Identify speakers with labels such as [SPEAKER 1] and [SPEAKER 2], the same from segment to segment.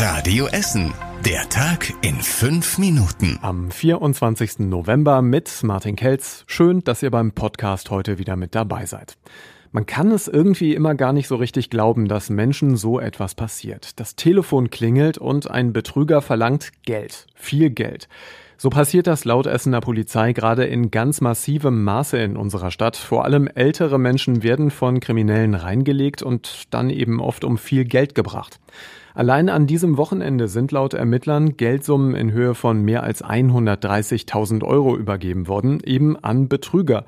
[SPEAKER 1] Radio Essen. Der Tag in fünf Minuten.
[SPEAKER 2] Am 24. November mit Martin Kelz. Schön, dass ihr beim Podcast heute wieder mit dabei seid. Man kann es irgendwie immer gar nicht so richtig glauben, dass Menschen so etwas passiert. Das Telefon klingelt und ein Betrüger verlangt Geld. Viel Geld. So passiert das laut Essener Polizei gerade in ganz massivem Maße in unserer Stadt. Vor allem ältere Menschen werden von Kriminellen reingelegt und dann eben oft um viel Geld gebracht. Allein an diesem Wochenende sind laut Ermittlern Geldsummen in Höhe von mehr als 130.000 Euro übergeben worden, eben an Betrüger.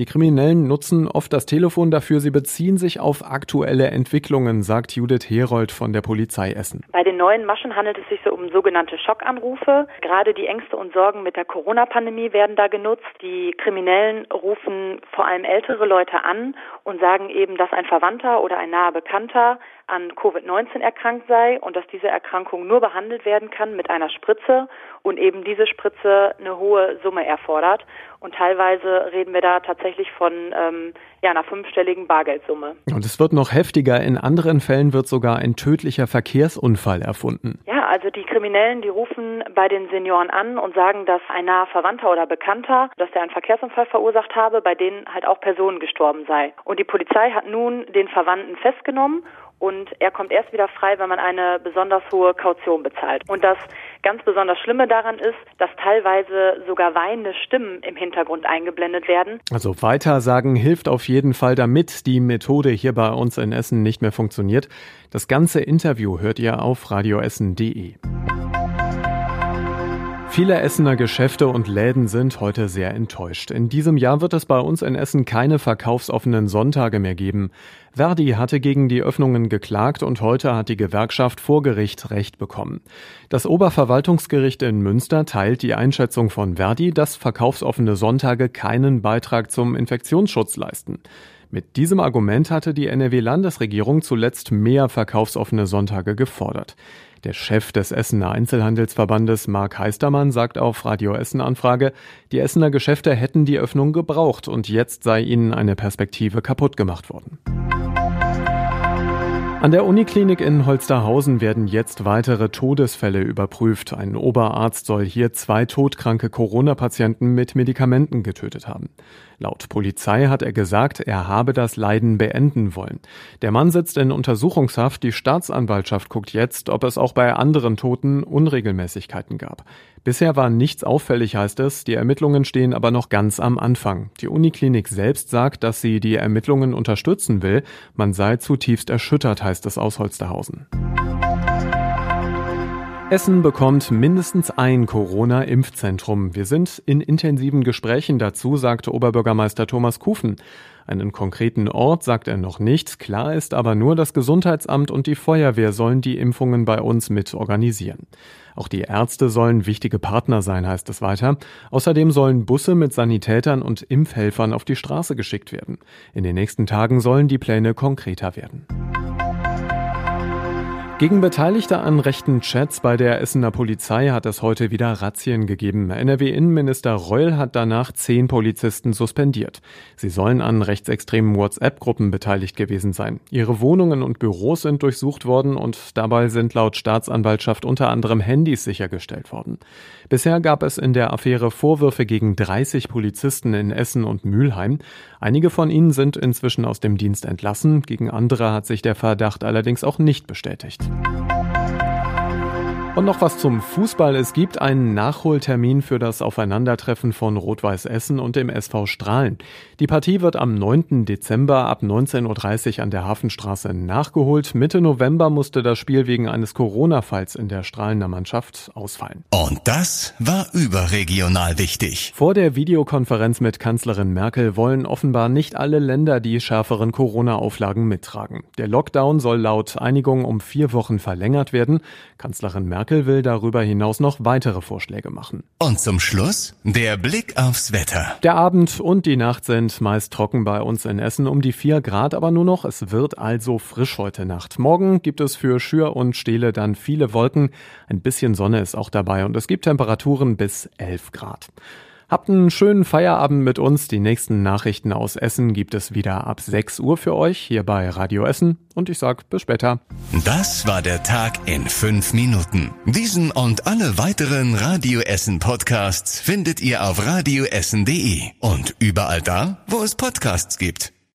[SPEAKER 2] Die Kriminellen nutzen oft das Telefon dafür, sie beziehen sich auf aktuelle Entwicklungen, sagt Judith Herold von der Polizei Essen.
[SPEAKER 3] Bei den neuen Maschen handelt es sich so um sogenannte Schockanrufe. Gerade die Ängste und Sorgen mit der Corona-Pandemie werden da genutzt. Die Kriminellen rufen vor allem ältere Leute an und sagen eben, dass ein Verwandter oder ein naher Bekannter an Covid-19 erkrankt sei und dass diese Erkrankung nur behandelt werden kann mit einer Spritze und eben diese Spritze eine hohe Summe erfordert. Und teilweise reden wir da tatsächlich von ähm, ja, einer fünfstelligen Bargeldsumme.
[SPEAKER 2] Und es wird noch heftiger. In anderen Fällen wird sogar ein tödlicher Verkehrsunfall erfunden.
[SPEAKER 3] Ja, also die Kriminellen, die rufen bei den Senioren an und sagen, dass ein naher Verwandter oder Bekannter, dass der einen Verkehrsunfall verursacht habe, bei denen halt auch Personen gestorben sei. Und die Polizei hat nun den Verwandten festgenommen und er kommt erst wieder frei, wenn man eine besonders hohe Kaution bezahlt. Und das ganz besonders Schlimme daran ist, dass teilweise sogar weinende Stimmen im Hintergrund eingeblendet werden.
[SPEAKER 2] Also weitersagen hilft auf jeden Fall, damit die Methode hier bei uns in Essen nicht mehr funktioniert. Das ganze Interview hört ihr auf radioessen.de. Viele Essener Geschäfte und Läden sind heute sehr enttäuscht. In diesem Jahr wird es bei uns in Essen keine verkaufsoffenen Sonntage mehr geben. Verdi hatte gegen die Öffnungen geklagt und heute hat die Gewerkschaft vor Gericht Recht bekommen. Das Oberverwaltungsgericht in Münster teilt die Einschätzung von Verdi, dass verkaufsoffene Sonntage keinen Beitrag zum Infektionsschutz leisten. Mit diesem Argument hatte die NRW-Landesregierung zuletzt mehr verkaufsoffene Sonntage gefordert. Der Chef des Essener Einzelhandelsverbandes Mark Heistermann sagt auf Radio Essen Anfrage, die Essener Geschäfte hätten die Öffnung gebraucht und jetzt sei ihnen eine Perspektive kaputt gemacht worden. An der Uniklinik in Holsterhausen werden jetzt weitere Todesfälle überprüft. Ein Oberarzt soll hier zwei todkranke Corona-Patienten mit Medikamenten getötet haben. Laut Polizei hat er gesagt, er habe das Leiden beenden wollen. Der Mann sitzt in Untersuchungshaft. Die Staatsanwaltschaft guckt jetzt, ob es auch bei anderen Toten Unregelmäßigkeiten gab. Bisher war nichts auffällig, heißt es. Die Ermittlungen stehen aber noch ganz am Anfang. Die Uniklinik selbst sagt, dass sie die Ermittlungen unterstützen will. Man sei zutiefst erschüttert, heißt es aus Holsterhausen. Essen bekommt mindestens ein Corona-Impfzentrum. Wir sind in intensiven Gesprächen dazu, sagte Oberbürgermeister Thomas Kufen. Einen konkreten Ort sagt er noch nicht. Klar ist aber nur, das Gesundheitsamt und die Feuerwehr sollen die Impfungen bei uns mit organisieren. Auch die Ärzte sollen wichtige Partner sein, heißt es weiter. Außerdem sollen Busse mit Sanitätern und Impfhelfern auf die Straße geschickt werden. In den nächsten Tagen sollen die Pläne konkreter werden. Gegen Beteiligte an rechten Chats bei der Essener Polizei hat es heute wieder Razzien gegeben. NRW-Innenminister Reul hat danach zehn Polizisten suspendiert. Sie sollen an rechtsextremen WhatsApp-Gruppen beteiligt gewesen sein. Ihre Wohnungen und Büros sind durchsucht worden und dabei sind laut Staatsanwaltschaft unter anderem Handys sichergestellt worden. Bisher gab es in der Affäre Vorwürfe gegen 30 Polizisten in Essen und Mülheim. Einige von ihnen sind inzwischen aus dem Dienst entlassen. Gegen andere hat sich der Verdacht allerdings auch nicht bestätigt. oh Und noch was zum Fußball. Es gibt einen Nachholtermin für das Aufeinandertreffen von Rot-Weiß Essen und dem SV Strahlen. Die Partie wird am 9. Dezember ab 19.30 Uhr an der Hafenstraße nachgeholt. Mitte November musste das Spiel wegen eines Corona-Falls in der Strahlener Mannschaft ausfallen.
[SPEAKER 1] Und das war überregional wichtig.
[SPEAKER 2] Vor der Videokonferenz mit Kanzlerin Merkel wollen offenbar nicht alle Länder die schärferen Corona-Auflagen mittragen. Der Lockdown soll laut Einigung um vier Wochen verlängert werden. Kanzlerin Merkel Merkel will darüber hinaus noch weitere Vorschläge machen.
[SPEAKER 1] Und zum Schluss der Blick aufs Wetter.
[SPEAKER 2] Der Abend und die Nacht sind meist trocken bei uns in Essen um die 4 Grad, aber nur noch. Es wird also frisch heute Nacht. Morgen gibt es für Schür und Stele dann viele Wolken. Ein bisschen Sonne ist auch dabei und es gibt Temperaturen bis 11 Grad. Habt einen schönen Feierabend mit uns. Die nächsten Nachrichten aus Essen gibt es wieder ab 6 Uhr für euch hier bei Radio Essen. Und ich sag bis später.
[SPEAKER 1] Das war der Tag in fünf Minuten. Diesen und alle weiteren Radio Essen Podcasts findet ihr auf radioessen.de und überall da, wo es Podcasts gibt.